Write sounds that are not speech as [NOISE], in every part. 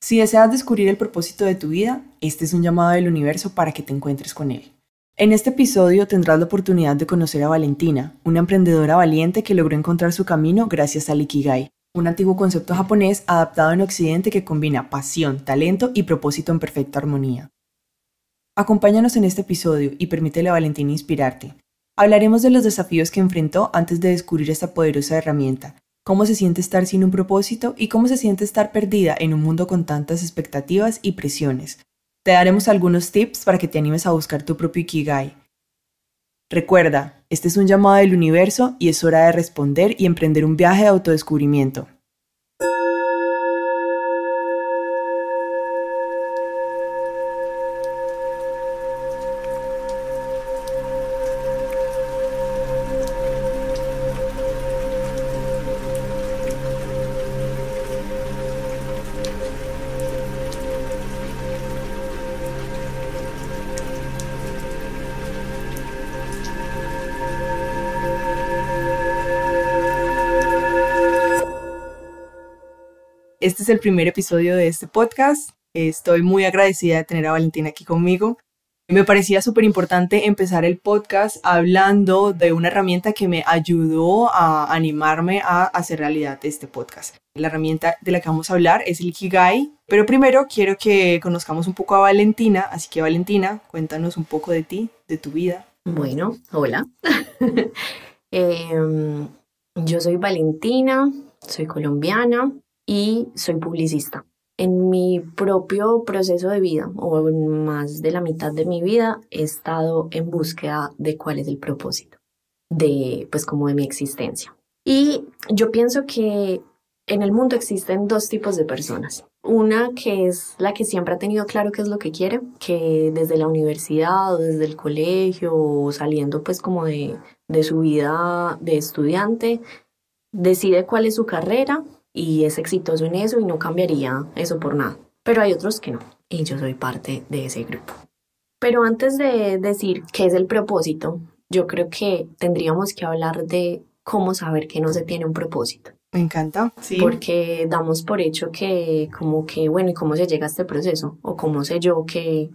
Si deseas descubrir el propósito de tu vida, este es un llamado del universo para que te encuentres con él. En este episodio tendrás la oportunidad de conocer a Valentina, una emprendedora valiente que logró encontrar su camino gracias al Ikigai, un antiguo concepto japonés adaptado en Occidente que combina pasión, talento y propósito en perfecta armonía. Acompáñanos en este episodio y permítele a Valentina inspirarte. Hablaremos de los desafíos que enfrentó antes de descubrir esta poderosa herramienta, cómo se siente estar sin un propósito y cómo se siente estar perdida en un mundo con tantas expectativas y presiones. Te daremos algunos tips para que te animes a buscar tu propio Ikigai. Recuerda, este es un llamado del universo y es hora de responder y emprender un viaje de autodescubrimiento. Es el primer episodio de este podcast. Estoy muy agradecida de tener a Valentina aquí conmigo. Me parecía súper importante empezar el podcast hablando de una herramienta que me ayudó a animarme a hacer realidad este podcast. La herramienta de la que vamos a hablar es el Ikigai, pero primero quiero que conozcamos un poco a Valentina, así que Valentina, cuéntanos un poco de ti, de tu vida. Bueno, hola. [LAUGHS] Em, yo soy Valentina, soy colombiana, y soy publicista. En mi propio proceso de vida, o en más de la mitad de mi vida, he estado en búsqueda de cuál es el propósito, de, pues como de mi existencia. Y yo pienso que en el mundo existen dos tipos de personas. Una que es la que siempre ha tenido claro qué es lo que quiere, que desde la universidad o desde el colegio o saliendo pues como de, de su vida de estudiante, decide cuál es su carrera y es exitoso en eso y no cambiaría eso por nada. Pero hay otros que no y yo soy parte de ese grupo. Pero antes de decir qué es el propósito, yo creo que tendríamos que hablar de cómo saber que no se tiene un propósito. Me encanta, sí. Porque damos por hecho que como que, bueno, ¿y cómo se llega a este proceso? O cómo sé yo que,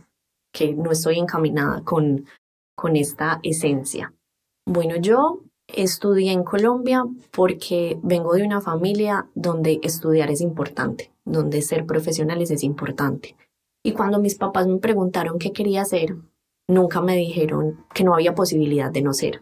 que no estoy encaminada con, con esta esencia. Bueno, yo Estudié en Colombia porque vengo de una familia donde estudiar es importante, donde ser profesionales es importante. Y cuando mis papás me preguntaron qué quería hacer, nunca me dijeron que no había posibilidad de no ser.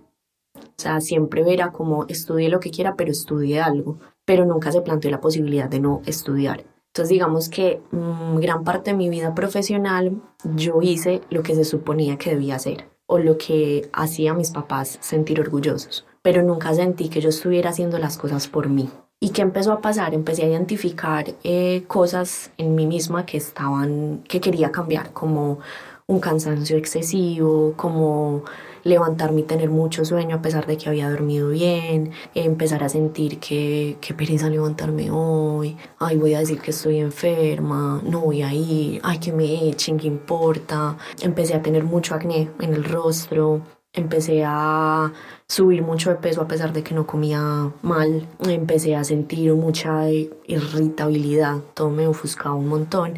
O sea, siempre era como estudie lo que quiera, pero estudie algo, pero nunca se planteó la posibilidad de no estudiar. Entonces digamos que mm, gran parte de mi vida profesional yo hice lo que se suponía que debía hacer o lo que hacía a mis papás sentir orgullosos pero nunca sentí que yo estuviera haciendo las cosas por mí. ¿Y qué empezó a pasar? Empecé a identificar eh, cosas en mí misma que estaban, que quería cambiar, como un cansancio excesivo, como levantarme y tener mucho sueño a pesar de que había dormido bien, empezar a sentir que, que pereza levantarme hoy, ay voy a decir que estoy enferma, no voy a ir, ay que me echen, qué importa. Empecé a tener mucho acné en el rostro, empecé a subir mucho de peso a pesar de que no comía mal, empecé a sentir mucha irritabilidad, todo me ofuscaba un montón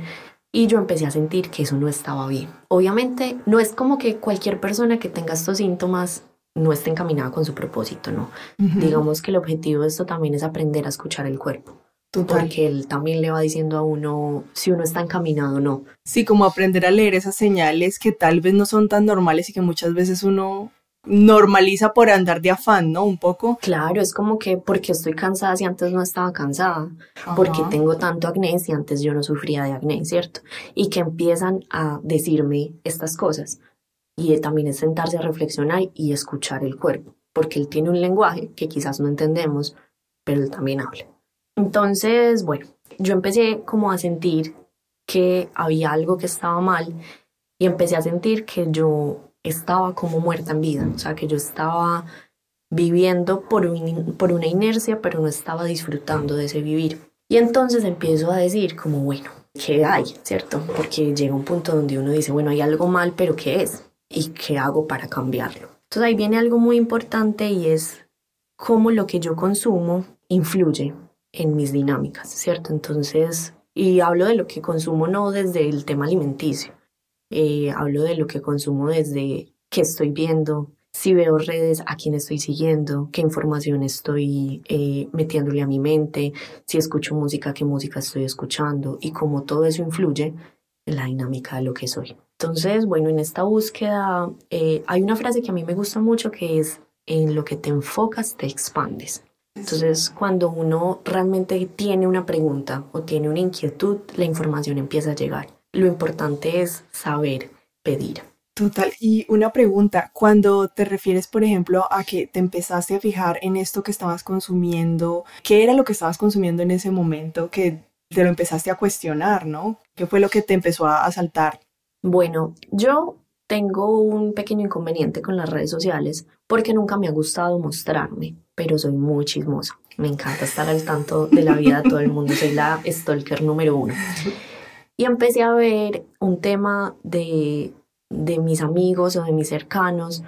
y yo empecé a sentir que eso no estaba bien. Obviamente no es como que cualquier persona que tenga estos síntomas no esté encaminada con su propósito, ¿no? Digamos que el objetivo de esto también es aprender a escuchar el cuerpo. Porque él también le va diciendo a uno si uno está encaminado o no. Sí, como aprender a leer esas señales que tal vez no son tan normales y que muchas veces uno normaliza por andar de afán, ¿no? Un poco. Claro, es como que porque estoy cansada si antes no estaba cansada, porque tengo tanto acné si antes yo no sufría de acné, ¿cierto? Y que empiezan a decirme estas cosas. Y también es sentarse a reflexionar y escuchar el cuerpo, porque él tiene un lenguaje que quizás no entendemos, pero él también habla. Entonces, bueno, yo empecé como a sentir que había algo que estaba mal y empecé a sentir que yo estaba como muerta en vida, o sea, que yo estaba viviendo por, una inercia, pero no estaba disfrutando de ese vivir. Y entonces empiezo a decir como, bueno, ¿qué hay? ¿Cierto? Porque llega un punto donde uno dice, bueno, hay algo mal, pero ¿qué es? ¿Y qué hago para cambiarlo? Entonces ahí viene algo muy importante y es cómo lo que yo consumo influye en mis dinámicas, ¿cierto? Entonces, Y hablo de lo que consumo no desde el tema alimenticio, eh, hablo de lo que consumo desde qué estoy viendo, si veo redes, a quién estoy siguiendo, qué información estoy eh, metiéndole a mi mente, si escucho música, qué música estoy escuchando y cómo todo eso influye en la dinámica de lo que soy. Entonces, bueno, en esta búsqueda eh, hay una frase que a mí me gusta mucho que es, en lo que te enfocas te expandes. Entonces, cuando uno realmente tiene una pregunta o tiene una inquietud, la información empieza a llegar. Lo importante es saber pedir. Total. Y una pregunta, cuando te refieres, por ejemplo, a que te empezaste a fijar en esto que estabas consumiendo, ¿qué era lo que estabas consumiendo en ese momento que te lo empezaste a cuestionar, ¿no? ¿Qué fue lo que te empezó a asaltar? Bueno, yo tengo un pequeño inconveniente con las redes sociales porque nunca me ha gustado mostrarme, pero soy muy chismosa. Me encanta estar al tanto de la vida de todo el mundo, soy la stalker número uno. Y empecé a ver un tema de, de mis amigos o de mis cercanos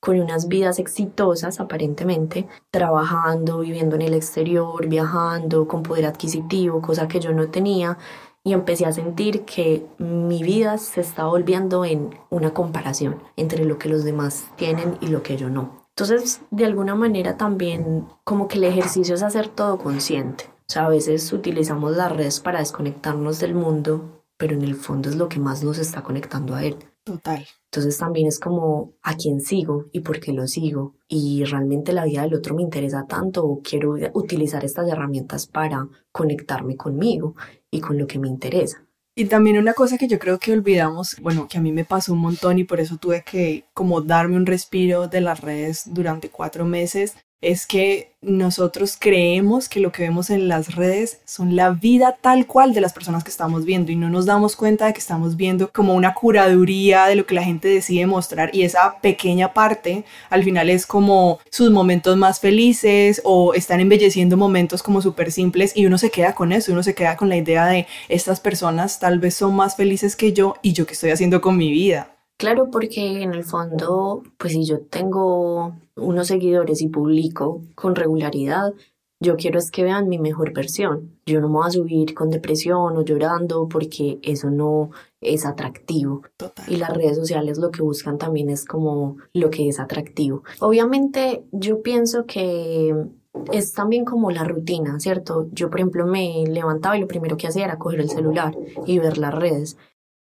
con unas vidas exitosas aparentemente, trabajando, viviendo en el exterior, viajando, con poder adquisitivo, cosa que yo no tenía, y empecé a sentir que mi vida se estaba volviendo en una comparación entre lo que los demás tienen y lo que yo no. Entonces, de alguna manera también como que el ejercicio es hacer todo consciente. O sea, a veces utilizamos las redes para desconectarnos del mundo, pero en el fondo es lo que más nos está conectando a él. Total. Entonces también es como a quién sigo y por qué lo sigo. Y realmente la vida del otro me interesa tanto o quiero utilizar estas herramientas para conectarme conmigo y con lo que me interesa. Y también una cosa que yo creo que olvidamos, bueno, que a mí me pasó un montón y por eso tuve que como darme un respiro de las redes durante cuatro meses, es que nosotros creemos que lo que vemos en las redes son la vida tal cual de las personas que estamos viendo y no nos damos cuenta de que estamos viendo como una curaduría de lo que la gente decide mostrar y esa pequeña parte al final es como sus momentos más felices o están embelleciendo momentos como súper simples y uno se queda con eso, uno se queda con la idea de estas personas tal vez son más felices que yo y yo qué estoy haciendo con mi vida. Claro, porque en el fondo, pues si yo tengo unos seguidores y publico con regularidad, yo quiero es que vean mi mejor versión. Yo no me voy a subir con depresión o llorando porque eso no es atractivo. Y las redes sociales lo que buscan también es como lo que es atractivo. Obviamente yo pienso que es también como la rutina, ¿cierto? Yo, por ejemplo, me levantaba y lo primero que hacía era coger el celular y ver las redes.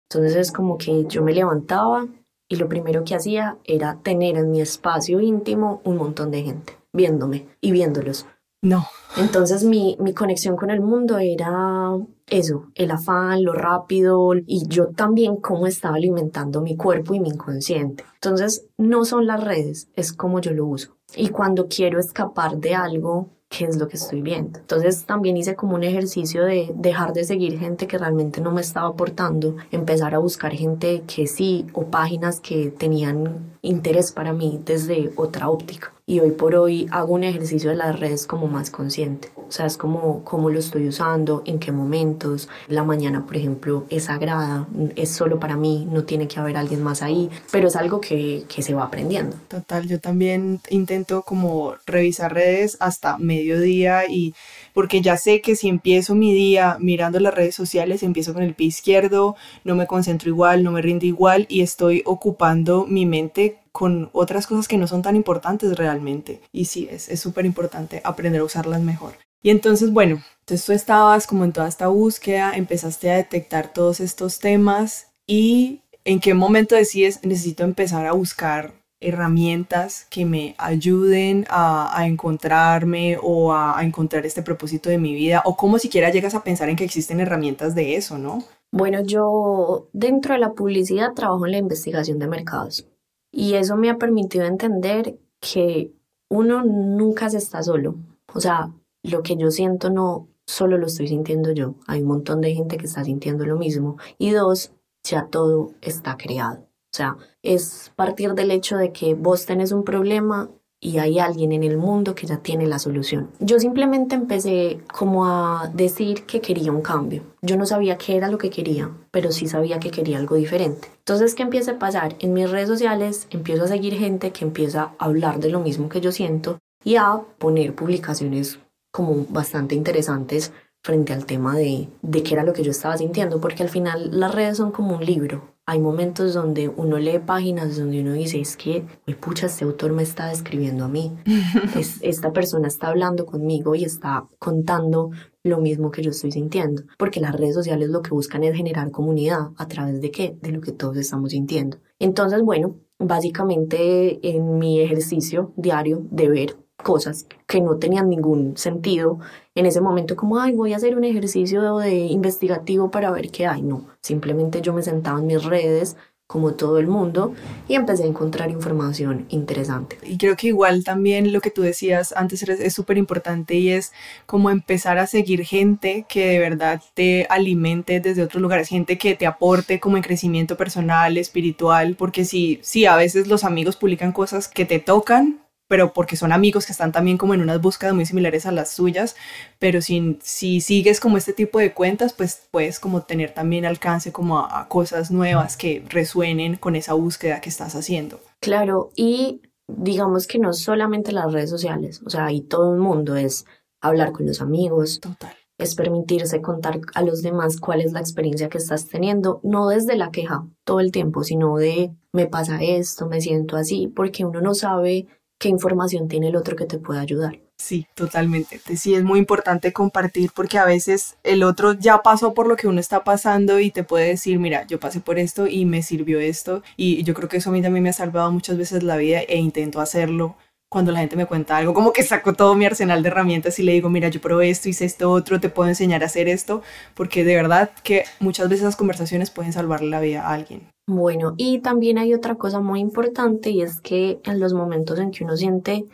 Entonces es como que yo me levantaba y lo primero que hacía era tener en mi espacio íntimo un montón de gente viéndome y viéndolos. No. Entonces mi, mi conexión con el mundo era eso, el afán, lo rápido y yo también cómo estaba alimentando mi cuerpo y mi inconsciente. Entonces no son las redes, es como yo lo uso. Y cuando quiero escapar de algo, qué es lo que estoy viendo. Entonces también hice como un ejercicio de dejar de seguir gente que realmente no me estaba aportando, empezar a buscar gente que sí o páginas que tenían interés para mí desde otra óptica. Y hoy por hoy hago un ejercicio de las redes como más consciente. O sea, es como cómo lo estoy usando, en qué momentos. La mañana, por ejemplo, es sagrada, es solo para mí, no tiene que haber alguien más ahí, pero es algo que, que se va aprendiendo. Total, yo también intento como revisar redes hasta mediodía y porque ya sé que si empiezo mi día mirando las redes sociales, empiezo con el pie izquierdo, no me concentro igual, no me rinde igual y estoy ocupando mi mente con otras cosas que no son tan importantes realmente. Y sí, es súper importante aprender a usarlas mejor. Y entonces, bueno, entonces tú estabas como en toda esta búsqueda, empezaste a detectar todos estos temas y en qué momento decides necesito empezar a buscar herramientas que me ayuden a, encontrarme o a, encontrar este propósito de mi vida o cómo siquiera llegas a pensar en que existen herramientas de eso, ¿no? Bueno, yo dentro de la publicidad trabajo en la investigación de mercados y eso me ha permitido entender que uno nunca se está solo. O sea, lo que yo siento no solo lo estoy sintiendo yo, hay un montón de gente que está sintiendo lo mismo. Y dos, ya todo está creado. O sea, es partir del hecho de que vos tenés un problema y hay alguien en el mundo que ya tiene la solución. Yo simplemente empecé como a decir que quería un cambio. Yo no sabía qué era lo que quería, pero sí sabía que quería algo diferente. Entonces, ¿qué empieza a pasar? En mis redes sociales empiezo a seguir gente que empieza a hablar de lo mismo que yo siento y a poner publicaciones como bastante interesantes frente al tema de, de qué era lo que yo estaba sintiendo, porque al final las redes son como un libro. Hay momentos donde uno lee páginas donde uno dice, es que, pucha, este autor me está describiendo a mí. [LAUGHS] es, esta persona está hablando conmigo y está contando lo mismo que yo estoy sintiendo. Porque las redes sociales lo que buscan es generar comunidad a través de qué? De lo que todos estamos sintiendo. Entonces, bueno, básicamente en mi ejercicio diario de ver cosas que no tenían ningún sentido en ese momento como, ay, voy a hacer un ejercicio de investigativo para ver qué hay. No, simplemente yo me sentaba en mis redes como todo el mundo y empecé a encontrar información interesante. Y creo que igual también lo que tú decías antes es súper importante y es como empezar a seguir gente que de verdad te alimente desde otros lugares, gente que te aporte como en crecimiento personal, espiritual, porque si, sí, a veces los amigos publican cosas que te tocan, pero porque son amigos que están también como en unas búsquedas muy similares a las suyas, pero si, si sigues como este tipo de cuentas, pues puedes como tener también alcance como a, cosas nuevas que resuenen con esa búsqueda que estás haciendo. Claro, y digamos que no solamente las redes sociales, o sea, ahí todo el mundo es hablar con los amigos. Total. Es permitirse contar a los demás cuál es la experiencia que estás teniendo, no desde la queja todo el tiempo, sino de me pasa esto, me siento así, porque uno no sabe qué información tiene el otro que te pueda ayudar. Sí, totalmente. Sí, es muy importante compartir porque a veces el otro ya pasó por lo que uno está pasando y te puede decir, mira, yo pasé por esto y me sirvió esto. Y yo creo que eso a mí también me ha salvado muchas veces la vida e intento hacerlo cuando la gente me cuenta algo, como que saco todo mi arsenal de herramientas y le digo, mira, yo probé esto, hice esto otro, te puedo enseñar a hacer esto, porque de verdad que muchas veces esas conversaciones pueden salvarle la vida a alguien. Bueno, y también hay otra cosa muy importante y es que en los momentos en que uno siente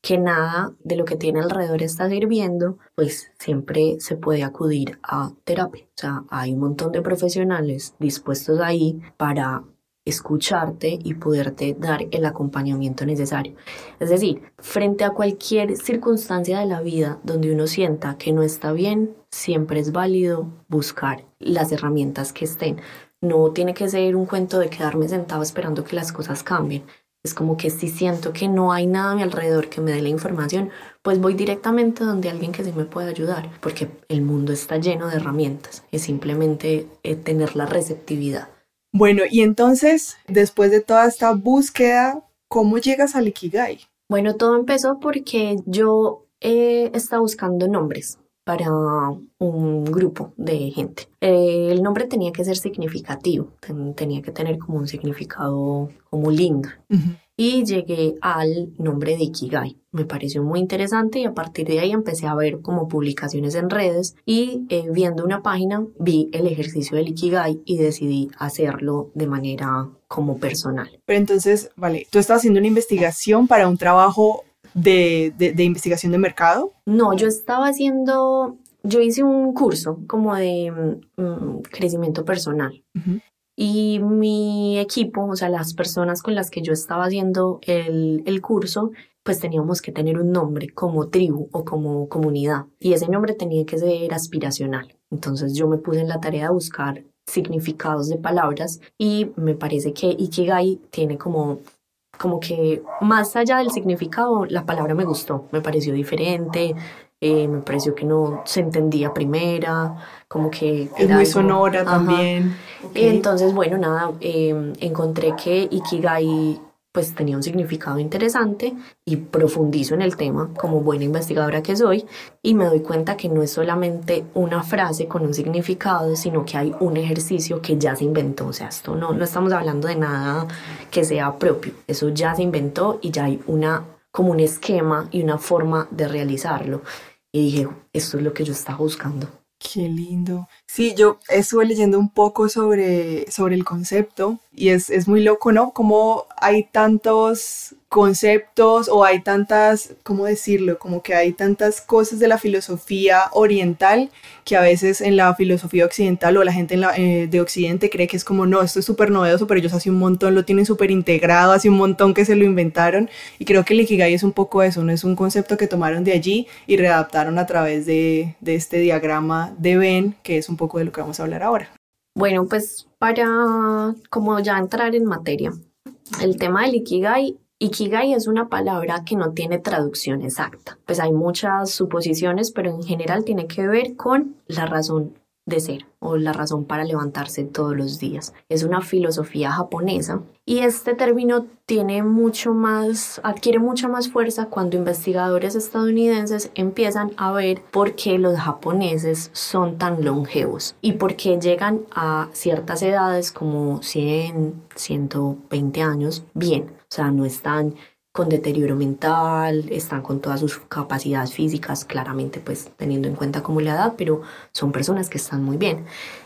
que nada de lo que tiene alrededor está sirviendo, pues siempre se puede acudir a terapia. O sea, hay un montón de profesionales dispuestos ahí para escucharte y poderte dar el acompañamiento necesario. Es decir, frente a cualquier circunstancia de la vida donde uno sienta que no está bien, siempre es válido buscar las herramientas que estén. No tiene que ser un cuento de quedarme sentado esperando que las cosas cambien. Es como que si siento que no hay nada a mi alrededor que me dé la información, pues voy directamente donde alguien que sí me pueda ayudar, porque el mundo está lleno de herramientas. Es simplemente eh, tener la receptividad. Bueno, y entonces, después de toda esta búsqueda, ¿cómo llegas al Ikigai? Bueno, todo empezó porque yo eh, estaba buscando nombres para un grupo de gente. Eh, el nombre tenía que ser significativo, tenía que tener como un significado como lindo. Y llegué al nombre de Ikigai. Me pareció muy interesante y a partir de ahí empecé a ver como publicaciones en redes y eh, viendo una página vi el ejercicio del Ikigai y decidí hacerlo de manera como personal. Pero entonces, vale, tú estabas haciendo una investigación para un trabajo de, investigación de mercado? No, yo estaba haciendo, yo hice un curso como de mm, crecimiento personal. Y mi equipo, o sea, las personas con las que yo estaba haciendo el, el curso, pues teníamos que tener un nombre como tribu o como comunidad. Y ese nombre tenía que ser aspiracional. Entonces yo me puse en la tarea de buscar significados de palabras y me parece que Ikigai tiene como como que más allá del significado, la palabra me gustó, me pareció diferente, eh, me pareció que no se entendía primera, como que... Es muy sonora también. Entonces, bueno, nada, eh, encontré que Ikigai pues tenía un significado interesante y profundizo en el tema como buena investigadora que soy y me doy cuenta que no es solamente una frase con un significado, sino que hay un ejercicio que ya se inventó, o sea, esto no, no estamos hablando de nada que sea propio, eso ya se inventó y ya hay una como un esquema y una forma de realizarlo. Y dije, esto es lo que yo estaba buscando. Qué lindo. Sí, yo estuve leyendo un poco sobre, sobre el concepto y es, es muy loco, ¿no? Como hay tantos conceptos o hay tantas, ¿cómo decirlo? Como que hay tantas cosas de la filosofía oriental que a veces en la filosofía occidental o la gente en la, eh, de Occidente cree que es como, no, esto es súper novedoso, pero ellos hace un montón lo tienen súper integrado, hace un montón que se lo inventaron y creo que el Ikigai es un poco eso, no es un concepto que tomaron de allí y readaptaron a través de, de este diagrama de Ben, que es un poco de lo que vamos a hablar ahora. Bueno, pues para como ya entrar en materia, el tema del Ikigai Ikigai es una palabra que no tiene traducción exacta. Pues hay muchas suposiciones, pero en general tiene que ver con la razón de ser o la razón para levantarse todos los días. Es una filosofía japonesa y este término tiene mucho más, adquiere mucha más fuerza cuando investigadores estadounidenses empiezan a ver por qué los japoneses son tan longevos y por qué llegan a ciertas edades como 100, 120 años bien. O sea, no están con deterioro mental, están con todas sus capacidades físicas, claramente pues teniendo en cuenta como la edad, pero son personas que están muy bien.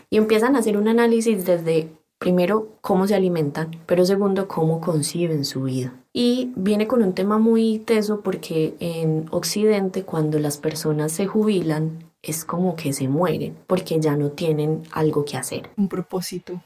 Y empiezan a hacer un análisis desde, primero, cómo se alimentan, pero segundo, cómo conciben su vida. Y viene con un tema muy teso porque en Occidente, cuando las personas se jubilan, es como que se mueren porque ya no tienen algo que hacer. Un propósito.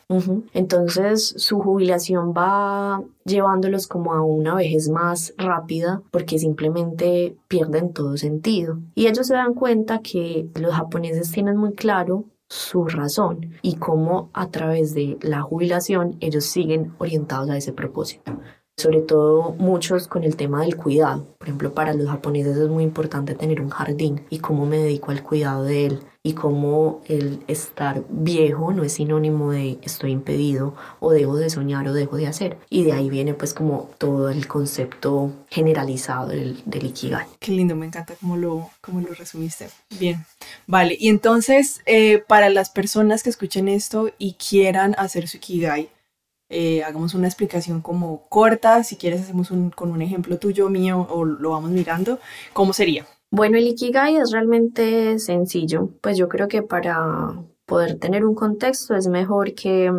Entonces su jubilación va llevándolos como a una vejez más rápida porque simplemente pierden todo sentido. Y ellos se dan cuenta que los japoneses tienen muy claro su razón y cómo a través de la jubilación ellos siguen orientados a ese propósito sobre todo muchos con el tema del cuidado. Por ejemplo, para los japoneses es muy importante tener un jardín y cómo me dedico al cuidado de él y cómo el estar viejo no es sinónimo de estoy impedido o dejo de soñar o dejo de hacer. Y de ahí viene pues como todo el concepto generalizado del, del Ikigai. Qué lindo, me encanta cómo lo, cómo lo resumiste. Bien, vale. Y entonces, eh, para las personas que escuchen esto y quieran hacer su Ikigai, eh, hagamos una explicación como corta, si quieres hacemos un, con un ejemplo tuyo, mío, o lo vamos mirando, ¿cómo sería? Bueno, el Ikigai es realmente sencillo, pues yo creo que para poder tener un contexto es mejor que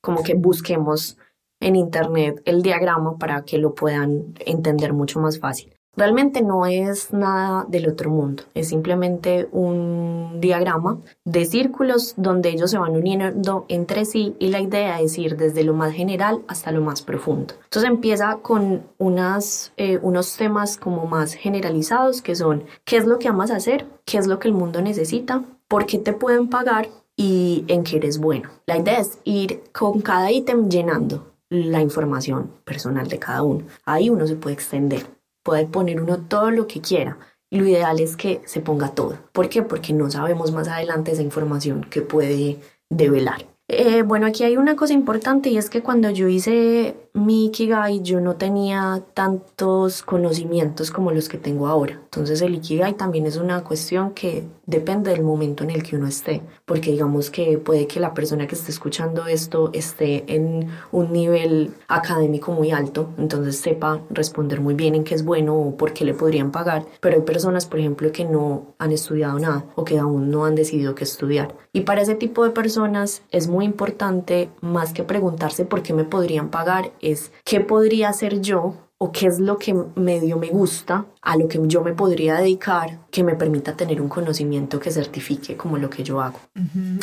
como que busquemos en internet el diagrama para que lo puedan entender mucho más fácil. Realmente no es nada del otro mundo, es simplemente un diagrama de círculos donde ellos se van uniendo entre sí y la idea es ir desde lo más general hasta lo más profundo. Entonces empieza con unas, eh, unos temas como más generalizados que son qué es lo que amas hacer, qué es lo que el mundo necesita, por qué te pueden pagar y en qué eres bueno. La idea es ir con cada ítem llenando la información personal de cada uno. Ahí uno se puede extender puede poner uno todo lo que quiera. Lo ideal es que se ponga todo. ¿Por qué? Porque no sabemos más adelante esa información que puede develar. Eh, bueno, aquí hay una cosa importante y es que cuando yo hice mi Ikigai yo no tenía tantos conocimientos como los que tengo ahora. Entonces el Ikigai también es una cuestión que depende del momento en el que uno esté, porque digamos que puede que la persona que esté escuchando esto esté en un nivel académico muy alto, entonces sepa responder muy bien en qué es bueno o por qué le podrían pagar, pero hay personas, por ejemplo, que no han estudiado nada o que aún no han decidido qué estudiar. Y para ese tipo de personas es muy importante, más que preguntarse por qué me podrían pagar, es qué podría hacer yo o qué es lo que medio me gusta, a lo que yo me podría dedicar, que me permita tener un conocimiento que certifique como lo que yo hago.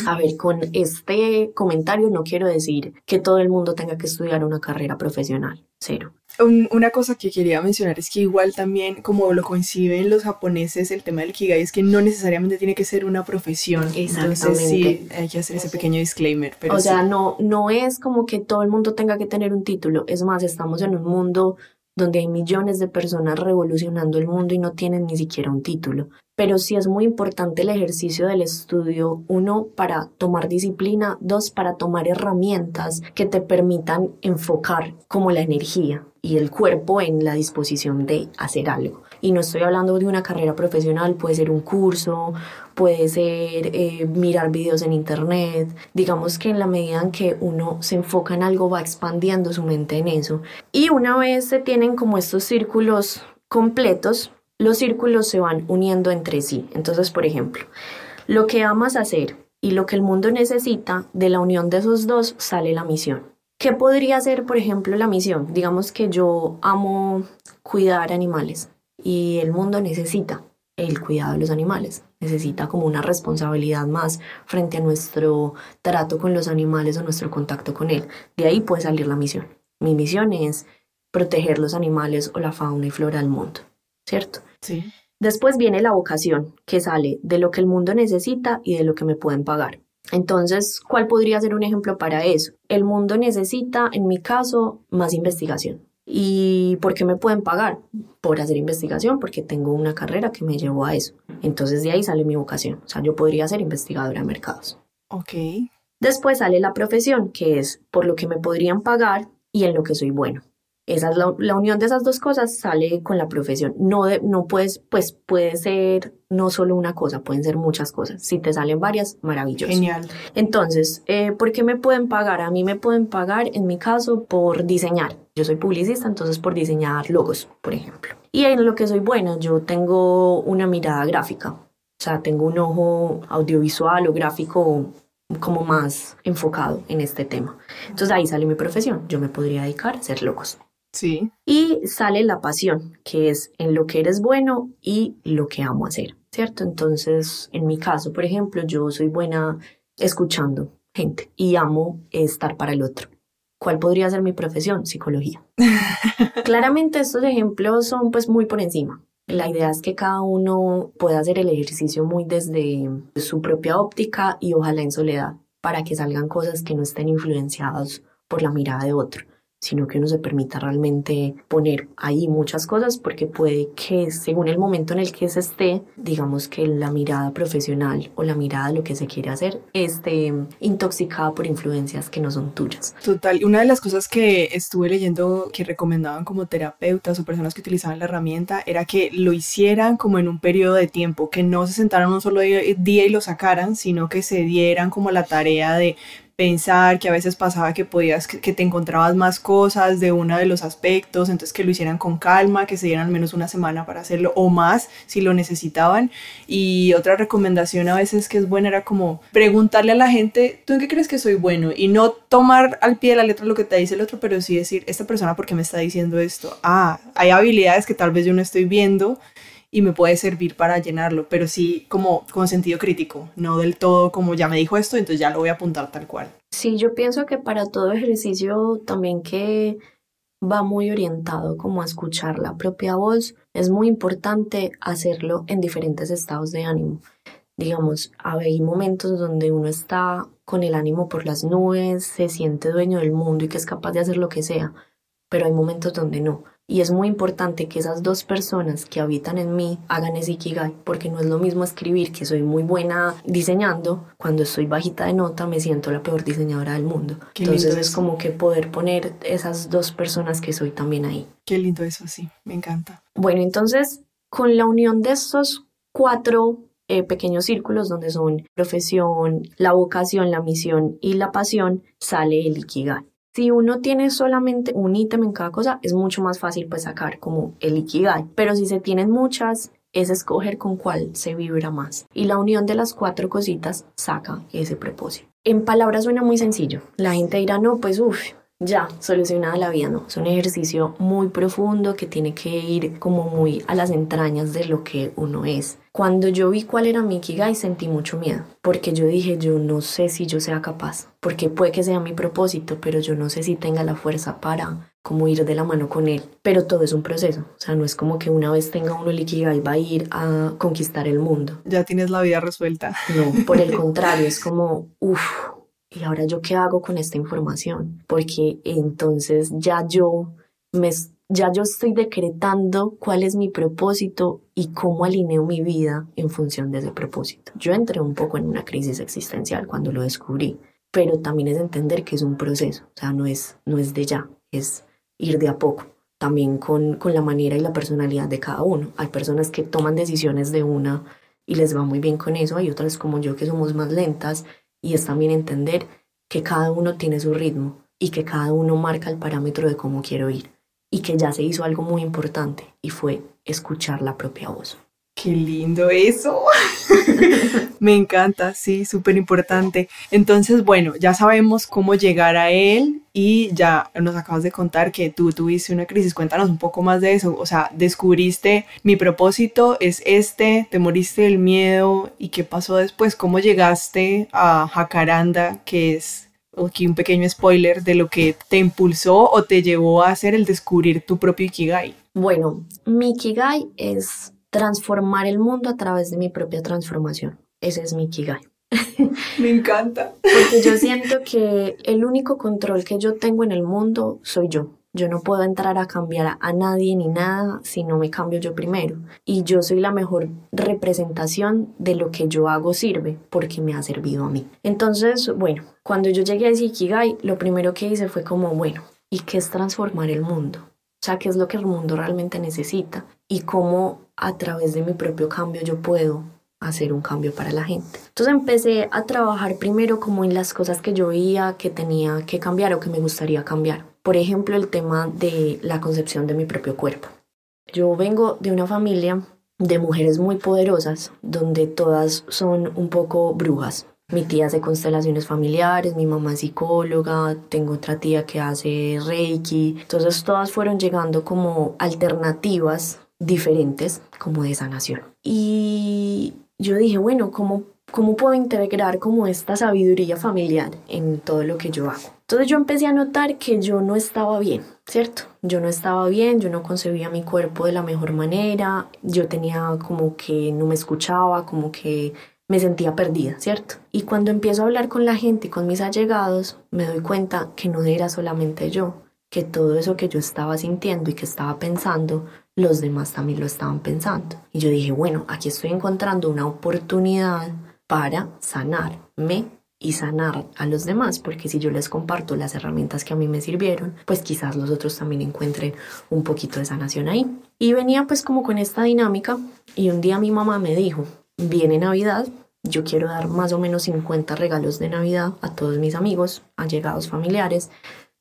A ver, con este comentario no quiero decir que todo el mundo tenga que estudiar una carrera profesional, cero. Una cosa que quería mencionar es que igual también como lo coinciden los japoneses, el tema del Ikigai es que no necesariamente tiene que ser una profesión. Entonces sí, hay que hacer ese pequeño disclaimer. Pero o sea, no, no es como que todo el mundo tenga que tener un título. Es más, estamos en un mundo donde hay millones de personas revolucionando el mundo y no tienen ni siquiera un título. Pero sí es muy importante el ejercicio del estudio, uno, para tomar disciplina, dos, para tomar herramientas que te permitan enfocar como la energía y el cuerpo en la disposición de hacer algo. Y no estoy hablando de una carrera profesional, puede ser un curso, puede ser eh, mirar videos en internet. Digamos que en la medida en que uno se enfoca en algo va expandiendo su mente en eso. Y una vez se tienen como estos círculos completos, los círculos se van uniendo entre sí. Entonces, por ejemplo, lo que amas hacer y lo que el mundo necesita, de la unión de esos dos sale la misión. ¿Qué podría ser, por ejemplo, la misión? Digamos que yo amo cuidar animales y el mundo necesita el cuidado de los animales, necesita como una responsabilidad más frente a nuestro trato con los animales o nuestro contacto con él. De ahí puede salir la misión. Mi misión es proteger los animales o la fauna y flora del mundo, ¿cierto? Sí. Después viene la vocación, que sale de lo que el mundo necesita y de lo que me pueden pagar. Entonces, ¿cuál podría ser un ejemplo para eso? El mundo necesita, en mi caso, más investigación ¿Y por qué me pueden pagar? Por hacer investigación, porque tengo una carrera que me llevó a eso. Entonces de ahí sale mi vocación. O sea, yo podría ser investigadora de mercados. Ok. Después sale la profesión, que es por lo que me podrían pagar y en lo que soy bueno. Esa es la, unión de esas dos cosas sale con la profesión. No, no puedes, pues puede ser no solo una cosa, pueden ser muchas cosas. Si te salen varias, maravilloso. Genial. Entonces, eh, ¿por qué me pueden pagar? A mí me pueden pagar, en mi caso, por diseñar. Yo soy publicista, entonces por diseñar logos, por ejemplo. Y en lo que soy buena, yo tengo una mirada gráfica. O sea, tengo un ojo audiovisual o gráfico como más enfocado en este tema. Entonces ahí sale mi profesión. Yo me podría dedicar a hacer logos. Sí. Y sale la pasión, que es en lo que eres bueno y lo que amo hacer, ¿cierto? Entonces, en mi caso, por ejemplo, yo soy buena escuchando gente y amo estar para el otro. ¿Cuál podría ser mi profesión? Psicología. [LAUGHS] Claramente estos ejemplos son pues muy por encima. La idea es que cada uno pueda hacer el ejercicio muy desde su propia óptica y ojalá en soledad, para que salgan cosas que no estén influenciadas por la mirada de otro sino que uno se permita realmente poner ahí muchas cosas porque puede que según el momento en el que se esté, digamos que la mirada profesional o la mirada de lo que se quiere hacer esté intoxicada por influencias que no son tuyas. Total, una de las cosas que estuve leyendo que recomendaban como terapeutas o personas que utilizaban la herramienta era que lo hicieran como en un periodo de tiempo, que no se sentaran un solo día y lo sacaran, sino que se dieran como la tarea de pensar que a veces pasaba que podías, que, te encontrabas más cosas de uno de los aspectos, entonces que lo hicieran con calma, que se dieran al menos una semana para hacerlo o más si lo necesitaban. Y otra recomendación a veces que es buena era como preguntarle a la gente, ¿tú en qué crees que soy bueno? Y no tomar al pie de la letra lo que te dice el otro, pero sí decir, esta persona, ¿por qué me está diciendo esto? Ah, hay habilidades que tal vez yo no estoy viendo y me puede servir para llenarlo, pero sí como con sentido crítico, no del todo como ya me dijo esto, entonces ya lo voy a apuntar tal cual. Sí, yo pienso que para todo ejercicio también que va muy orientado como a escuchar la propia voz, es muy importante hacerlo en diferentes estados de ánimo. Digamos, hay momentos donde uno está con el ánimo por las nubes, se siente dueño del mundo y que es capaz de hacer lo que sea, pero hay momentos donde no. Y es muy importante que esas dos personas que habitan en mí hagan ese ikigai, porque no es lo mismo escribir que soy muy buena diseñando, cuando estoy bajita de nota me siento la peor diseñadora del mundo. Entonces es como que poder poner esas dos personas que soy también ahí. Qué lindo eso, sí, me encanta. Bueno, entonces con la unión de estos cuatro eh, pequeños círculos donde son profesión, la vocación, la misión y la pasión, sale el ikigai. Si uno tiene solamente un ítem en cada cosa, es mucho más fácil pues sacar como el Ikigai. Pero si se tienen muchas, es escoger con cuál se vibra más. Y la unión de las cuatro cositas saca ese propósito. En palabras suena muy sencillo. La gente dirá, no, pues uff, ya, solucionada la vida, no. Es un ejercicio muy profundo que tiene que ir como muy a las entrañas de lo que uno es. Cuando yo vi cuál era mi Ikigai sentí mucho miedo, porque yo dije, yo no sé si yo sea capaz, porque puede que sea mi propósito, pero yo no sé si tenga la fuerza para como ir de la mano con él. Pero todo es un proceso, o sea, no es como que una vez tenga uno el Ikigai va a ir a conquistar el mundo. Ya tienes la vida resuelta. No, por el [LAUGHS] contrario, es como, uff, ¿y ahora yo qué hago con esta información? Porque entonces ya yo me ya yo estoy decretando cuál es mi propósito y cómo alineo mi vida en función de ese propósito. Yo entré un poco en una crisis existencial cuando lo descubrí, pero también es entender que es un proceso, o sea, no es, no es de ya, es ir de a poco, también con, con la manera y la personalidad de cada uno. Hay personas que toman decisiones de una y les va muy bien con eso, hay otras como yo que somos más lentas y es también entender que cada uno tiene su ritmo y que cada uno marca el parámetro de cómo quiero ir y que ya se hizo algo muy importante y fue escuchar la propia voz. Qué lindo eso. [LAUGHS] Me encanta, sí, súper importante. Entonces, bueno, ya sabemos cómo llegar a él y ya nos acabas de contar que tú tuviste una crisis. Cuéntanos un poco más de eso. O sea, descubriste mi propósito es este, te moriste del miedo y qué pasó después. ¿Cómo llegaste a Jacaranda, que es aquí un pequeño spoiler de lo que te impulsó o te llevó a hacer el descubrir tu propio Ikigai. Bueno, mi Ikigai es transformar el mundo a través de mi propia transformación. Ese es mi Ikigai. Me encanta. Porque yo siento que el único control que yo tengo en el mundo soy yo. Yo no puedo entrar a cambiar a nadie ni nada si no me cambio yo primero. Y yo soy la mejor representación de lo que yo hago sirve porque me ha servido a mí. Entonces, bueno, cuando yo llegué a Ikigai, lo primero que hice fue como, bueno, ¿y qué es transformar el mundo? O sea, ¿qué es lo que el mundo realmente necesita? Y cómo a través de mi propio cambio yo puedo hacer un cambio para la gente. Entonces empecé a trabajar primero como en las cosas que yo veía que tenía que cambiar o que me gustaría cambiar. Por ejemplo, el tema de la concepción de mi propio cuerpo. Yo vengo de una familia de mujeres muy poderosas, donde todas son un poco brujas. Mi tía hace constelaciones familiares, mi mamá es psicóloga, tengo otra tía que hace reiki. Entonces todas fueron llegando como alternativas diferentes como de sanación. Y yo dije, bueno, ¿cómo, ¿cómo puedo integrar como esta sabiduría familiar en todo lo que yo hago? Entonces yo empecé a notar que yo no estaba bien, ¿cierto? Yo no estaba bien, yo no concebía mi cuerpo de la mejor manera, yo tenía como que no me escuchaba, como que me sentía perdida, ¿cierto? Y cuando empiezo a hablar con la gente y con mis allegados, me doy cuenta que no era solamente yo, que todo eso que yo estaba sintiendo y que estaba pensando los demás también lo estaban pensando. Y yo dije, bueno, aquí estoy encontrando una oportunidad para sanarme y sanar a los demás, porque si yo les comparto las herramientas que a mí me sirvieron, pues quizás los otros también encuentren un poquito de sanación ahí. Y venía pues como con esta dinámica y un día mi mamá me dijo, viene Navidad, yo quiero dar más o menos 50 regalos de Navidad a todos mis amigos, allegados familiares,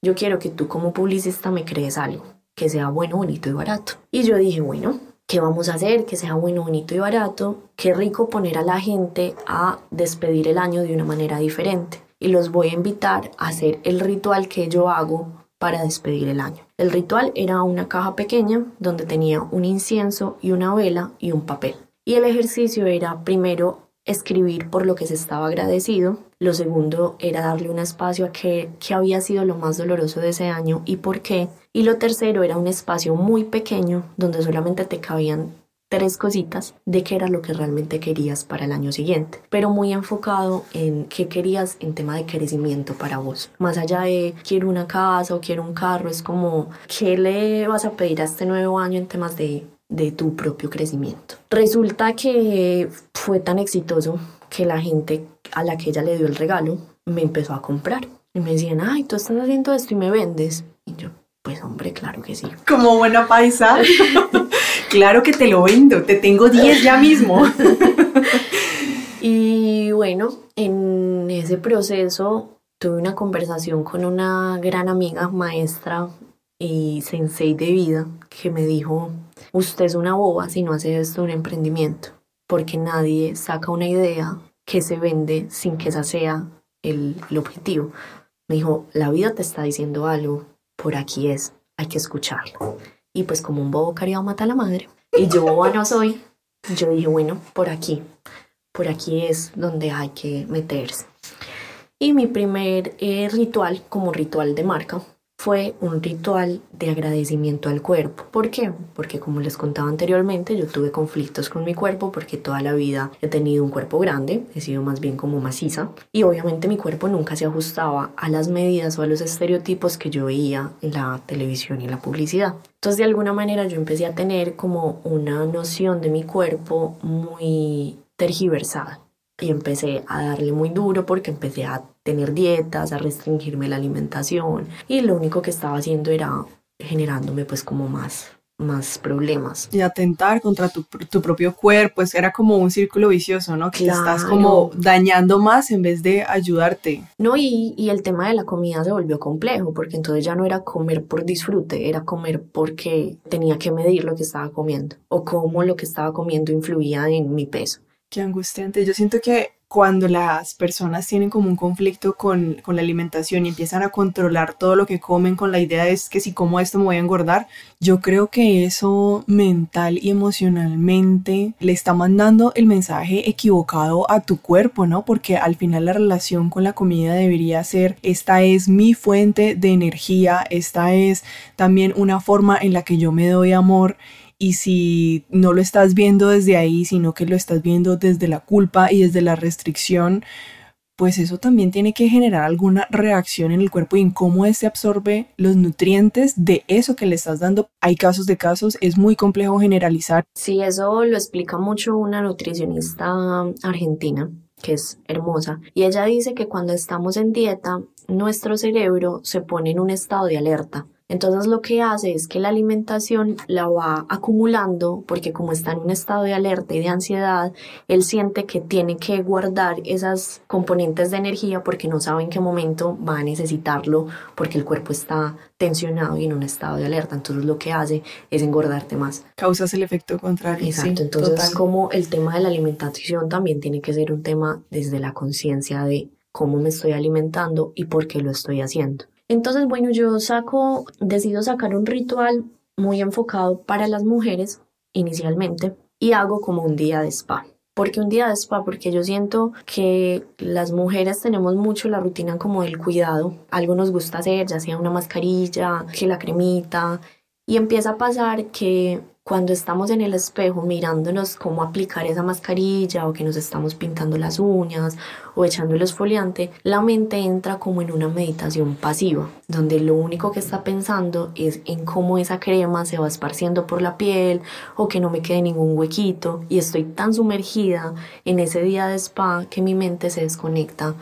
yo quiero que tú como publicista me crees algo que sea bueno, bonito y barato. Y yo dije, bueno, ¿qué vamos a hacer? Que sea bueno, bonito y barato. Qué rico poner a la gente a despedir el año de una manera diferente. Y los voy a invitar a hacer el ritual que yo hago para despedir el año. El ritual era una caja pequeña donde tenía un incienso y una vela y un papel. Y el ejercicio era primero escribir por lo que se estaba agradecido. Lo segundo era darle un espacio a qué, qué había sido lo más doloroso de ese año y por qué. Y lo tercero era un espacio muy pequeño donde solamente te cabían tres cositas de qué era lo que realmente querías para el año siguiente, pero muy enfocado en qué querías en tema de crecimiento para vos. Más allá de quiero una casa o quiero un carro, es como qué le vas a pedir a este nuevo año en temas de de tu propio crecimiento. Resulta que fue tan exitoso que la gente a la que ella le dio el regalo me empezó a comprar. Y me decían, ay, tú estás haciendo esto y me vendes. Y yo, pues hombre, claro que sí. Como buena paisa. [LAUGHS] claro que te lo vendo, te tengo 10 ya mismo. [LAUGHS] y bueno, en ese proceso tuve una conversación con una gran amiga, maestra y sensei de vida, que me dijo, usted es una boba si no hace esto un emprendimiento, porque nadie saca una idea que se vende sin que esa sea el, objetivo. Me dijo, la vida te está diciendo algo, por aquí es, hay que escucharlo. Y pues como un bobo cariado mata a la madre, y yo boba no soy, yo dije, bueno, por aquí, por aquí es donde hay que meterse. Y mi primer eh, ritual, como ritual de marca, fue un ritual de agradecimiento al cuerpo. ¿Por qué? Porque como les contaba anteriormente, yo tuve conflictos con mi cuerpo porque toda la vida he tenido un cuerpo grande, he sido más bien como maciza y obviamente mi cuerpo nunca se ajustaba a las medidas o a los estereotipos que yo veía en la televisión y la publicidad. Entonces de alguna manera yo empecé a tener como una noción de mi cuerpo muy tergiversada y empecé a darle muy duro porque empecé a tener dietas, a restringirme la alimentación y lo único que estaba haciendo era generándome pues como más más problemas. Y atentar contra tu, tu propio cuerpo, pues era como un círculo vicioso, ¿no? Que estás como dañando más en vez de ayudarte. No, y, y el tema de la comida se volvió complejo, porque entonces ya no era comer por disfrute, era comer porque tenía que medir lo que estaba comiendo o cómo lo que estaba comiendo influía en mi peso. Qué angustiante. Yo siento que cuando las personas tienen como un conflicto con, con, la alimentación y empiezan a controlar todo lo que comen con la idea de que si como esto me voy a engordar, yo creo que eso mental y emocionalmente le está mandando el mensaje equivocado a tu cuerpo, ¿no? Porque al final la relación con la comida debería ser, esta es mi fuente de energía, esta es también una forma en la que yo me doy amor y si no lo estás viendo desde ahí, sino que lo estás viendo desde la culpa y desde la restricción, pues eso también tiene que generar alguna reacción en el cuerpo y en cómo éste absorbe los nutrientes de eso que le estás dando. Hay casos de casos, es muy complejo generalizar. Sí, eso lo explica mucho una nutricionista argentina que es hermosa, y ella dice que cuando estamos en dieta, nuestro cerebro se pone en un estado de alerta. Entonces lo que hace es que la alimentación la va acumulando porque como está en un estado de alerta y de ansiedad, él siente que tiene que guardar esas componentes de energía porque no sabe en qué momento va a necesitarlo porque el cuerpo está tensionado y en un estado de alerta. Entonces lo que hace es engordarte más. Causas el efecto contrario. Exacto. Entonces como el tema de la alimentación también tiene que ser un tema desde la conciencia de cómo me estoy alimentando y por qué lo estoy haciendo. Entonces, bueno, yo saco, decido sacar un ritual muy enfocado para las mujeres inicialmente y hago como un día de spa. ¿Por qué un día de spa? Porque yo siento que las mujeres tenemos mucho la rutina como del cuidado. Algo nos gusta hacer, ya sea una mascarilla, que la cremita. Y empieza a pasar que cuando estamos en el espejo mirándonos cómo aplicar esa mascarilla o que nos estamos pintando las uñas o echando el esfoliante, la mente entra como en una meditación pasiva, donde lo único que está pensando es en cómo esa crema se va esparciendo por la piel o que no me quede ningún huequito y estoy tan sumergida en ese día de spa que mi mente se desconecta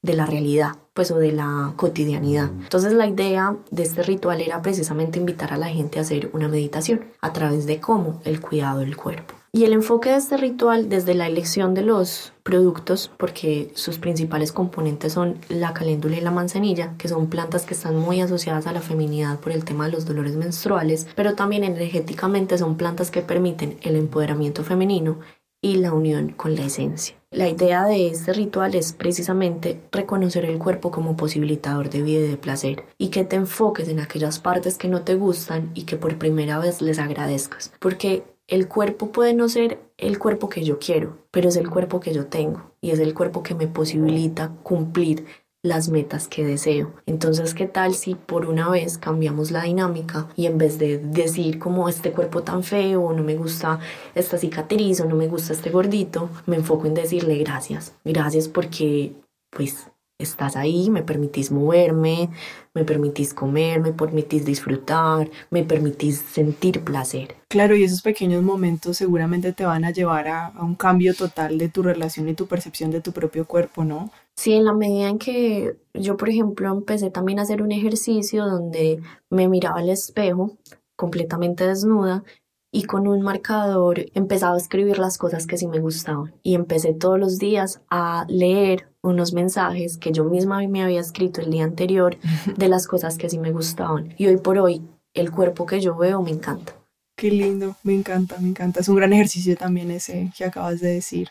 de la realidad, pues o de la cotidianidad. Entonces la idea de este ritual era precisamente invitar a la gente a hacer una meditación a través de cómo el cuidado del cuerpo. Y el enfoque de este ritual desde la elección de los productos, porque sus principales componentes son la caléndula y la manzanilla, que son plantas que están muy asociadas a la feminidad por el tema de los dolores menstruales, pero también energéticamente son plantas que permiten el empoderamiento femenino y la unión con la esencia. La idea de este ritual es precisamente reconocer el cuerpo como posibilitador de vida y de placer y que te enfoques en aquellas partes que no te gustan y que por primera vez les agradezcas. Porque el cuerpo puede no ser el cuerpo que yo quiero, pero es el cuerpo que yo tengo y es el cuerpo que me posibilita cumplir las metas que deseo. Entonces, ¿qué tal si por una vez cambiamos la dinámica y en vez de decir como este cuerpo tan feo no me gusta esta cicatriz o no me gusta este gordito, me enfoco en decirle gracias. Gracias porque pues estás ahí, me permitís moverme, me permitís comer, me permitís disfrutar, me permitís sentir placer. Claro, y esos pequeños momentos seguramente te van a llevar a, a, un cambio total de tu relación y tu percepción de tu propio cuerpo, ¿no? Sí, en la medida en que yo, por ejemplo, empecé también a hacer un ejercicio donde me miraba al espejo completamente desnuda y con un marcador empezaba a escribir las cosas que sí me gustaban y empecé todos los días a leer unos mensajes que yo misma me había escrito el día anterior [LAUGHS] de las cosas que sí me gustaban y hoy por hoy el cuerpo que yo veo me encanta. Qué lindo, me encanta, me encanta. Es un gran ejercicio también ese que acabas de decir.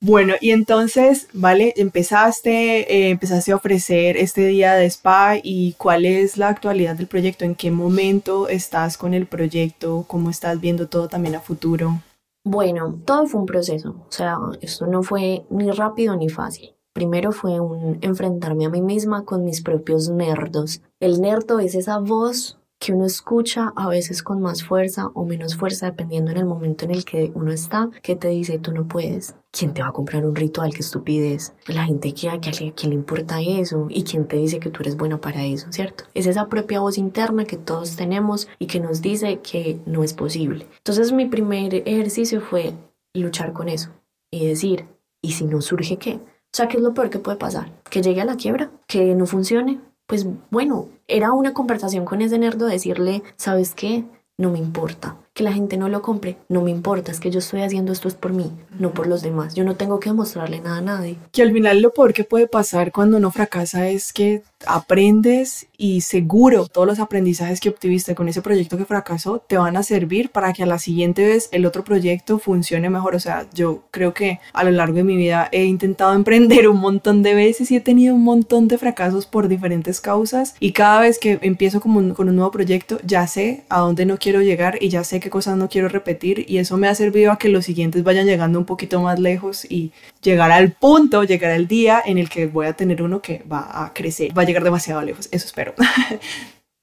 Bueno, y entonces, ¿vale? Empezaste, eh, empezaste a ofrecer este día de spa y cuál es la actualidad del proyecto, en qué momento estás con el proyecto, cómo estás viendo todo también a futuro. Bueno, todo fue un proceso, o sea, esto no fue ni rápido ni fácil. Primero fue enfrentarme a mí misma con mis propios nerdos. El nerdo es esa voz que uno escucha a veces con más fuerza o menos fuerza dependiendo en el momento en el que uno está, que te dice tú no puedes. ¿Quién te va a comprar un ritual? ¿Qué estupidez? La gente que a quién le importa eso y quién te dice que tú eres bueno para eso, ¿cierto? Es esa propia voz interna que todos tenemos y que nos dice que no es posible. Entonces mi primer ejercicio fue luchar con eso y decir, ¿y si no surge qué? O sea, ¿qué es lo peor que puede pasar? ¿Que llegue a la quiebra? ¿Que no funcione? Pues bueno, era una conversación con ese nerdo decirle, ¿sabes qué? No me importa. Que la gente no lo compre, no me importa. Es que yo estoy haciendo esto es por mí, no por los demás. Yo no tengo que demostrarle nada a nadie. Que al final lo peor que puede pasar cuando uno fracasa es que aprendes y seguro todos los aprendizajes que obtuviste con ese proyecto que fracasó te van a servir para que a la siguiente vez el otro proyecto funcione mejor. O sea, yo creo que a lo largo de mi vida he intentado [LAUGHS] emprender un montón de veces y he tenido un montón de fracasos por diferentes causas y cada vez que empiezo como con un nuevo proyecto ya sé a dónde no quiero llegar y ya sé qué cosas no quiero repetir y eso me ha servido a que los siguientes vayan llegando un poquito más lejos y llegar al punto, llegar al día en el que voy a tener uno que va a crecer, llegar demasiado lejos, eso espero. [LAUGHS]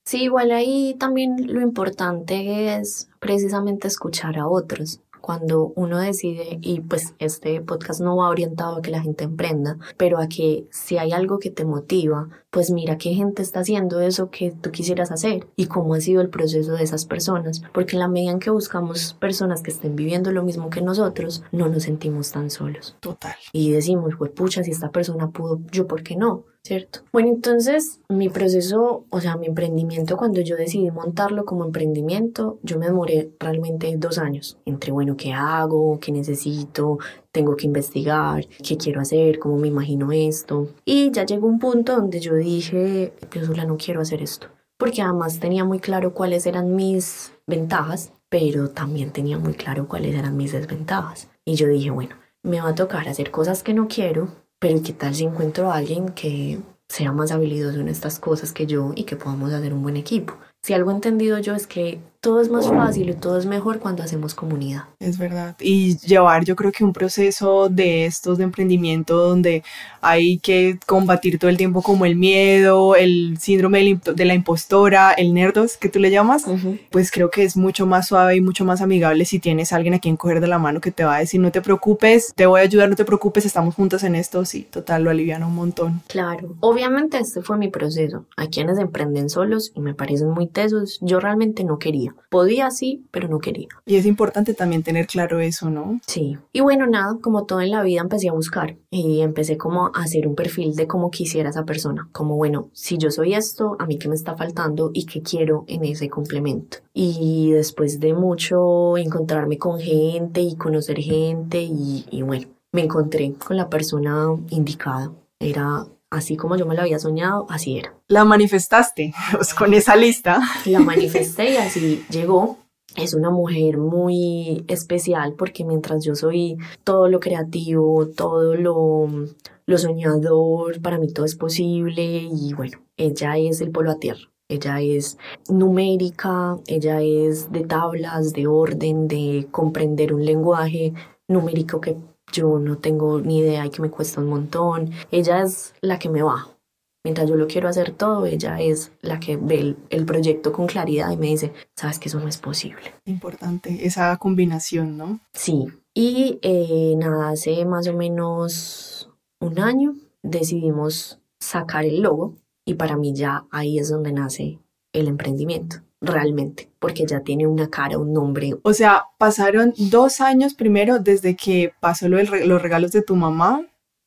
Sí, igual ahí también lo importante es precisamente escuchar a otros, cuando uno decide, y pues este podcast no va orientado a que la gente emprenda, pero a que si hay algo que te motiva, pues mira qué gente está haciendo eso que tú quisieras hacer y cómo ha sido el proceso de esas personas, porque en la medida en que buscamos personas que estén viviendo lo mismo que nosotros, no nos sentimos tan solos. Total. Y decimos, pues pucha, si esta persona pudo, yo por qué no. ¿Cierto? Bueno, entonces mi proceso, o sea, mi emprendimiento, cuando yo decidí montarlo como emprendimiento, yo me demoré realmente dos años entre, bueno, ¿qué hago? ¿Qué necesito? Tengo que investigar, ¿qué quiero hacer? ¿Cómo me imagino esto? Y ya llegó un punto donde yo dije, yo sola no quiero hacer esto, porque además tenía muy claro cuáles eran mis ventajas, pero también tenía muy claro cuáles eran mis desventajas. Y yo dije, bueno, me va a tocar hacer cosas que no quiero, pero ¿qué tal si encuentro a alguien que sea más habilidoso en estas cosas que yo y que podamos hacer un buen equipo? Si algo he entendido yo es que todo es más fácil y todo es mejor cuando hacemos comunidad. Es verdad. Y llevar yo creo que un proceso de estos de emprendimiento donde hay que combatir todo el tiempo como el miedo, el síndrome de la impostora, el nerdos que tú le llamas, pues creo que es mucho más suave y mucho más amigable si tienes a alguien a quien coger de la mano que te va a decir no te preocupes, te voy a ayudar, no te preocupes, estamos juntas en esto, sí, total, lo alivian un montón. Claro, obviamente este fue mi proceso. Hay quienes emprenden solos y me parecen muy tesos, yo realmente no quería. Podía sí, pero no quería. Y es importante también tener claro eso, ¿no? Sí. Y bueno, nada, como todo en la vida empecé a buscar y empecé como a hacer un perfil de cómo quisiera esa persona. Como, bueno, si yo soy esto, a mí qué me está faltando y qué quiero en ese complemento. Y después de mucho encontrarme con gente y conocer gente y, y bueno, me encontré con la persona indicada. Era así como yo me lo había soñado, así era. La manifestaste [LAUGHS] pues, con esa lista. La manifesté y así llegó. Es una mujer muy especial porque mientras yo soy todo lo creativo, todo lo, lo soñador, para mí todo es posible y bueno, ella es el polo a tierra. Ella es numérica, ella es de tablas, de orden, de comprender un lenguaje numérico que yo no tengo ni idea y que me cuesta un montón. Ella es la que me va. Mientras yo lo quiero hacer todo, ella es la que ve el, proyecto con claridad y me dice, sabes que eso no es posible. Importante, esa combinación, ¿no? Sí. Y eh, nada, hace más o menos un año decidimos sacar el logo y para mí ya ahí es donde nace el emprendimiento realmente, porque ya tiene una cara, un nombre. O sea, pasaron dos años primero desde que pasó lo los regalos de tu mamá,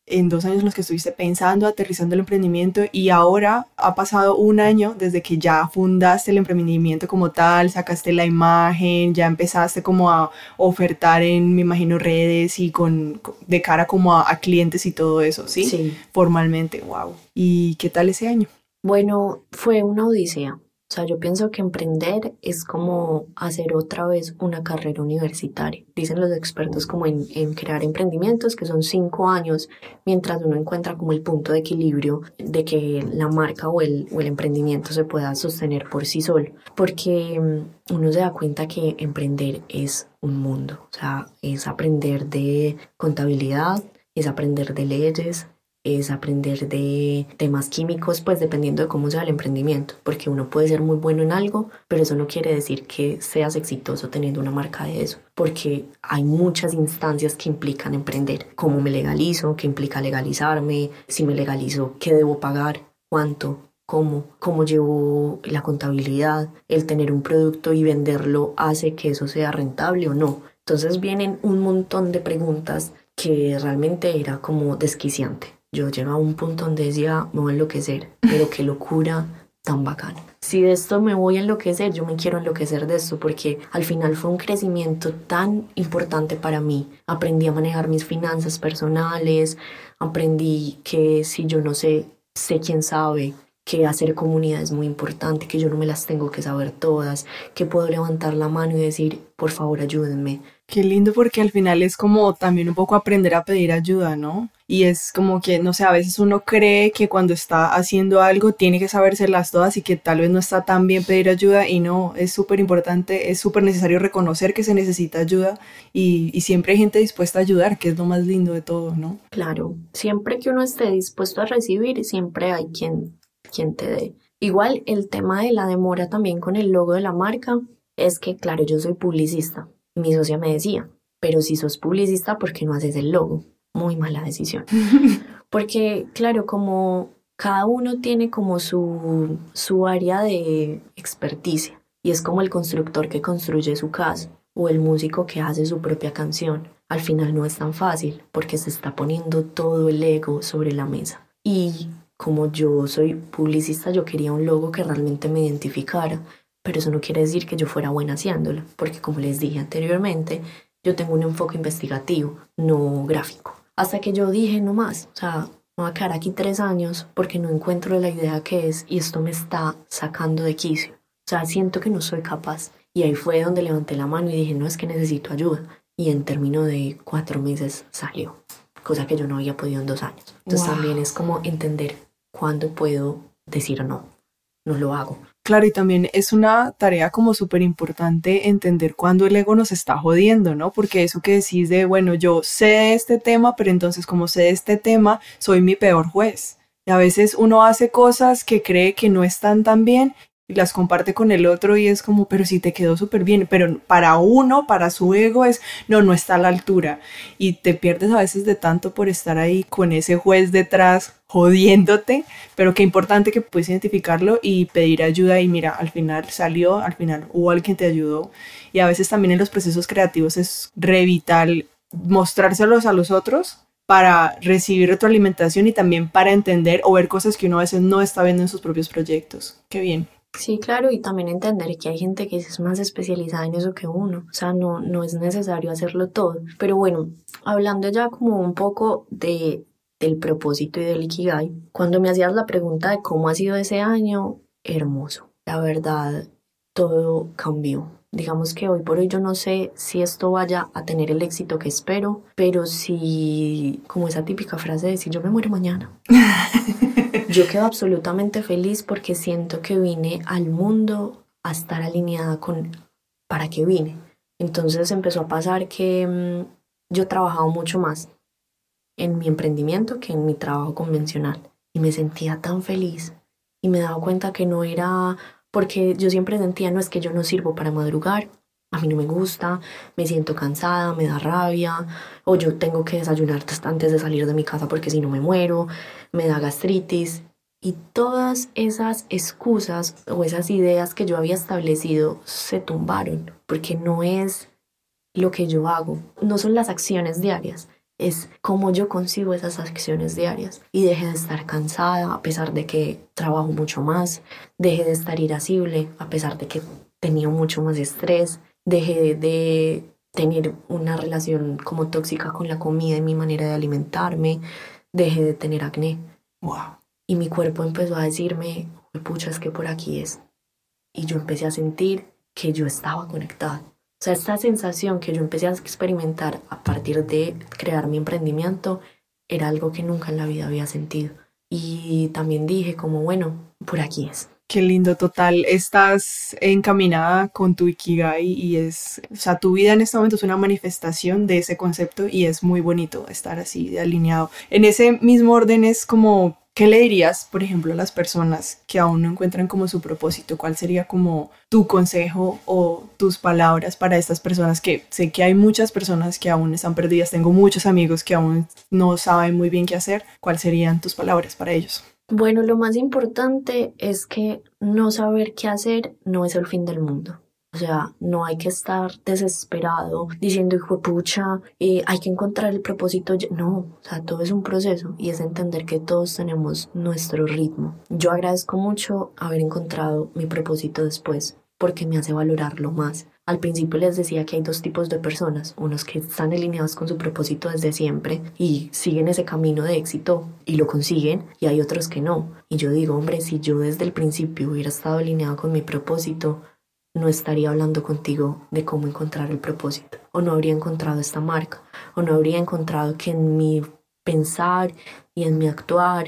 en dos años en los que estuviste pensando, aterrizando el emprendimiento y ahora ha pasado un año desde que ya fundaste el emprendimiento como tal, sacaste la imagen, ya empezaste como a ofertar en, me imagino, redes y con de cara como a, a clientes y todo eso, ¿sí? Sí. Formalmente, wow. ¿Y qué tal ese año? Bueno, fue una odisea o sea, yo pienso que emprender es como hacer otra vez una carrera universitaria. Dicen los expertos como en, crear emprendimientos que son cinco años mientras uno encuentra como el punto de equilibrio de que la marca o el, o el emprendimiento se pueda sostener por sí solo. Porque mm, uno se da cuenta que emprender es un mundo. O sea, es aprender de contabilidad, es aprender de leyes, es aprender de temas químicos, pues dependiendo de cómo sea el emprendimiento, porque uno puede ser muy bueno en algo, pero eso no quiere decir que seas exitoso teniendo una marca de eso, porque hay muchas instancias que implican emprender, cómo me legalizo, qué implica legalizarme, si me legalizo, qué debo pagar, cuánto, cómo, cómo llevo la contabilidad, el tener un producto y venderlo hace que eso sea rentable o no. Entonces vienen un montón de preguntas que realmente era como desquiciante yo llegaba a un punto donde decía, me voy a enloquecer, pero qué locura tan bacana. Si de esto me voy a enloquecer, yo me quiero enloquecer de esto porque al final fue un crecimiento tan importante para mí. Aprendí a manejar mis finanzas personales, aprendí que si yo no sé, sé quién sabe, que hacer comunidad es muy importante, que yo no me las tengo que saber todas, que puedo levantar la mano y decir, por favor, ayúdenme. Qué lindo porque al final es como también un poco aprender a pedir ayuda, ¿no? Y es como que, no sé, a veces uno cree que cuando está haciendo algo tiene que sabérselas todas y que tal vez no está tan bien pedir ayuda y no, es súper importante, es súper necesario reconocer que se necesita ayuda y, siempre hay gente dispuesta a ayudar, que es lo más lindo de todo, ¿no? Claro, siempre que uno esté dispuesto a recibir, siempre hay quien quien te dé. Igual el tema de la demora también con el logo de la marca es que, claro, yo soy publicista. Mi socia me decía, pero si sos publicista, ¿por qué no haces el logo? Muy mala decisión. [LAUGHS] Porque, claro, como cada uno tiene como su, su área de experticia y es como el constructor que construye su casa o el músico que hace su propia canción. Al final no es tan fácil porque se está poniendo todo el ego sobre la mesa. Y como yo soy publicista, yo quería un logo que realmente me identificara, pero eso no quiere decir que yo fuera buena haciéndolo, porque como les dije anteriormente, yo tengo un enfoque investigativo, no gráfico. Hasta que yo dije, no más, o sea, me voy a quedar aquí tres años porque no encuentro la idea que es y esto me está sacando de quicio. O sea, siento que no soy capaz. Y ahí fue donde levanté la mano y dije, no es que necesito ayuda. Y en término de cuatro meses salió, cosa que yo no había podido en dos años. Entonces también es como entender cuándo puedo decir no, no lo hago. Claro, y también es una tarea como súper importante entender cuándo el ego nos está jodiendo, ¿no? Porque eso que decís de, bueno, yo sé este tema, pero entonces como sé este tema, soy mi peor juez. Y a veces uno hace cosas que cree que no están tan bien y las comparte con el otro y es como, pero si te quedó súper bien, pero para uno, para su ego es, no, no está a la altura y te pierdes a veces de tanto por estar ahí con ese juez detrás jodiéndote, pero qué importante que puedes identificarlo y pedir ayuda y mira, al final salió, al final hubo alguien te ayudó y a veces también en los procesos creativos es re vital mostrárselos a los otros para recibir retroalimentación y también para entender o ver cosas que uno a veces no está viendo en sus propios proyectos. Qué bien. Sí, claro, y también entender que hay gente que es más especializada en eso que uno, o sea, no, no es necesario hacerlo todo. Pero bueno, hablando ya como un poco de, del propósito y del Ikigai, cuando me hacías la pregunta de cómo ha sido ese año, hermoso. La verdad, todo cambió. Digamos que hoy por hoy yo no sé si esto vaya a tener el éxito que espero, pero si, como esa típica frase de si yo me muero mañana. [LAUGHS] Yo quedo absolutamente feliz porque siento que vine al mundo a estar alineada con para qué vine. Entonces empezó a pasar que mm, yo trabajaba mucho más en mi emprendimiento que en mi trabajo convencional y me sentía tan feliz y me daba cuenta que no era porque yo siempre sentía no es que yo no sirvo para madrugar, a mí no me gusta, me siento cansada, me da rabia, o yo tengo que desayunar antes de salir de mi casa porque si no me muero, me da gastritis. Y todas esas excusas o esas ideas que yo había establecido se tumbaron, porque no es lo que yo hago, no son las acciones diarias, es cómo yo consigo esas acciones diarias. Y dejé de estar cansada a pesar de que trabajo mucho más, dejé de estar irascible a pesar de que tenía mucho más estrés, dejé de tener una relación como tóxica con la comida y mi manera de alimentarme, dejé de tener acné. Wow. Y mi cuerpo empezó a decirme, pucha, es que por aquí es. Y yo empecé a sentir que yo estaba conectada. O sea, esta sensación que yo empecé a experimentar a partir de crear mi emprendimiento era algo que nunca en la vida había sentido. Y también dije como, bueno, por aquí es. Qué lindo, total. Estás encaminada con tu Ikigai y es, o sea, tu vida en este momento es una manifestación de ese concepto y es muy bonito estar así alineado. En ese mismo orden es como, ¿qué le dirías, por ejemplo, a las personas que aún no encuentran como su propósito? ¿Cuál sería como tu consejo o tus palabras para estas personas que sé que hay muchas personas que aún están perdidas? Tengo muchos amigos que aún no saben muy bien qué hacer. ¿Cuáles serían tus palabras para ellos? Bueno, lo más importante es que no saber qué hacer no es el fin del mundo. O sea, no hay que estar desesperado diciendo, hijo pucha, eh, hay que encontrar el propósito. No, o sea, todo es un proceso y es entender que todos tenemos nuestro ritmo. Yo agradezco mucho haber encontrado mi propósito después porque me hace valorarlo más. Al principio les decía que hay dos tipos de personas, unos que están alineados con su propósito desde siempre y siguen ese camino de éxito y lo consiguen, y hay otros que no. Y yo digo, hombre, si yo desde el principio hubiera estado alineado con mi propósito, no estaría hablando contigo de cómo encontrar el propósito, o no habría encontrado esta marca, o no habría encontrado que en mi pensar y en mi actuar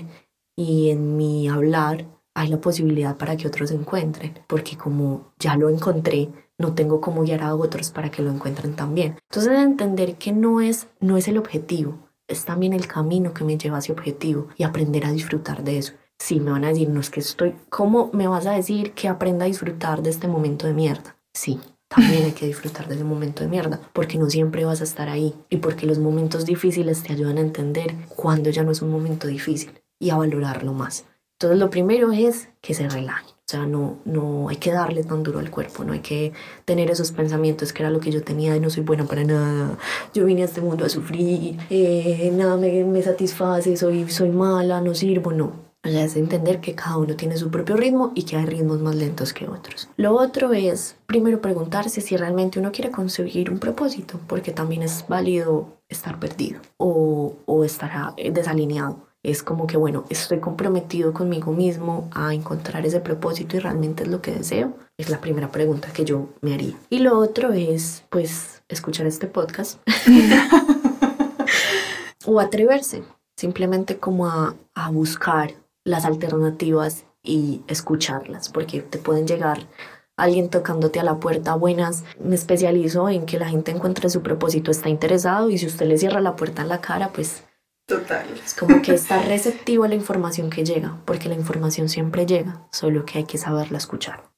y en mi hablar hay la posibilidad para que otros encuentren, porque como ya lo encontré, no tengo cómo guiar a otros para que lo encuentren también. Entonces entender que no es, no es el objetivo, es también el camino que me lleva a ese objetivo y aprender a disfrutar de eso. Sí, me van a decir, no es que estoy, ¿cómo me vas a decir que aprenda a disfrutar de este momento de mierda? Sí, también hay que disfrutar de ese momento de mierda, porque no siempre vas a estar ahí y porque los momentos difíciles te ayudan a entender cuándo ya no es un momento difícil y a valorarlo más. Entonces lo primero es que se relajen. O sea, no, no hay que darle tan duro al cuerpo, no hay que tener esos pensamientos que era lo que yo tenía de no soy buena para nada, yo vine a este mundo a sufrir, eh, nada me, me satisface, soy, soy mala, no sirvo, no es entender que cada uno tiene su propio ritmo y que hay ritmos más lentos que otros. Lo otro es, primero, preguntarse si realmente uno quiere conseguir un propósito, porque también es válido estar perdido o, o estar eh, desalineado. Es como que, bueno, estoy comprometido conmigo mismo a encontrar ese propósito y realmente es lo que deseo. Es la primera pregunta que yo me haría. Y lo otro es, pues, escuchar este podcast [LAUGHS] [LAUGHS] o atreverse simplemente como a, a buscar las alternativas y escucharlas, porque te pueden llegar alguien tocándote a la puerta, buenas, me especializo en que la gente encuentre su propósito, está interesado y si usted le cierra la puerta en la cara, pues... Total. Es como que está receptivo a la información que llega, porque la información siempre llega, solo que hay que saberla escuchar.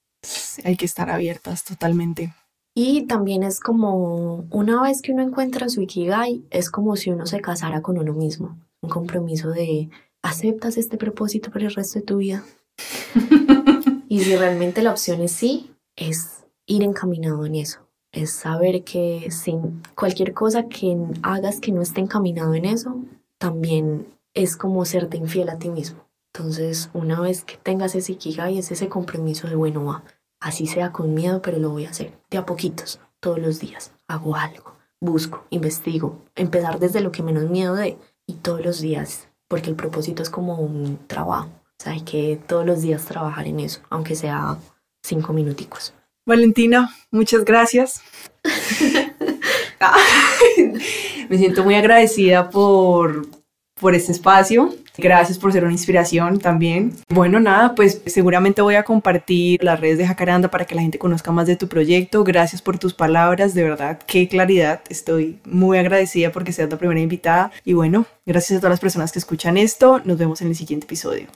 Hay que estar abiertas totalmente. Y también es como, una vez que uno encuentra su Ikigai, es como si uno se casara con uno mismo, un compromiso de ¿aceptas este propósito para el resto de tu vida? [LAUGHS] y si realmente la opción es sí, es ir encaminado en eso. Es saber que sin cualquier cosa que hagas que no esté encaminado en eso, también es como serte infiel a ti mismo. Entonces, una vez que tengas ese ikigai, es ese compromiso de, bueno, va, así sea con miedo, pero lo voy a hacer. De a poquitos, todos los días. Hago algo, busco, investigo, empezar desde lo que menos miedo de, y todos los días porque el propósito es como un trabajo. O sea, hay que todos los días trabajar en eso, aunque sea cinco minuticos. Valentina, muchas gracias. [LAUGHS] [LAUGHS] Me siento muy agradecida por, por este espacio. Gracias por ser una inspiración también. Bueno, nada, pues seguramente voy a compartir las redes de Jacaranda para que la gente conozca más de tu proyecto. Gracias por tus palabras, de verdad, qué claridad. Estoy muy agradecida porque seas la primera invitada. Y bueno, gracias a todas las personas que escuchan esto. Nos vemos en el siguiente episodio.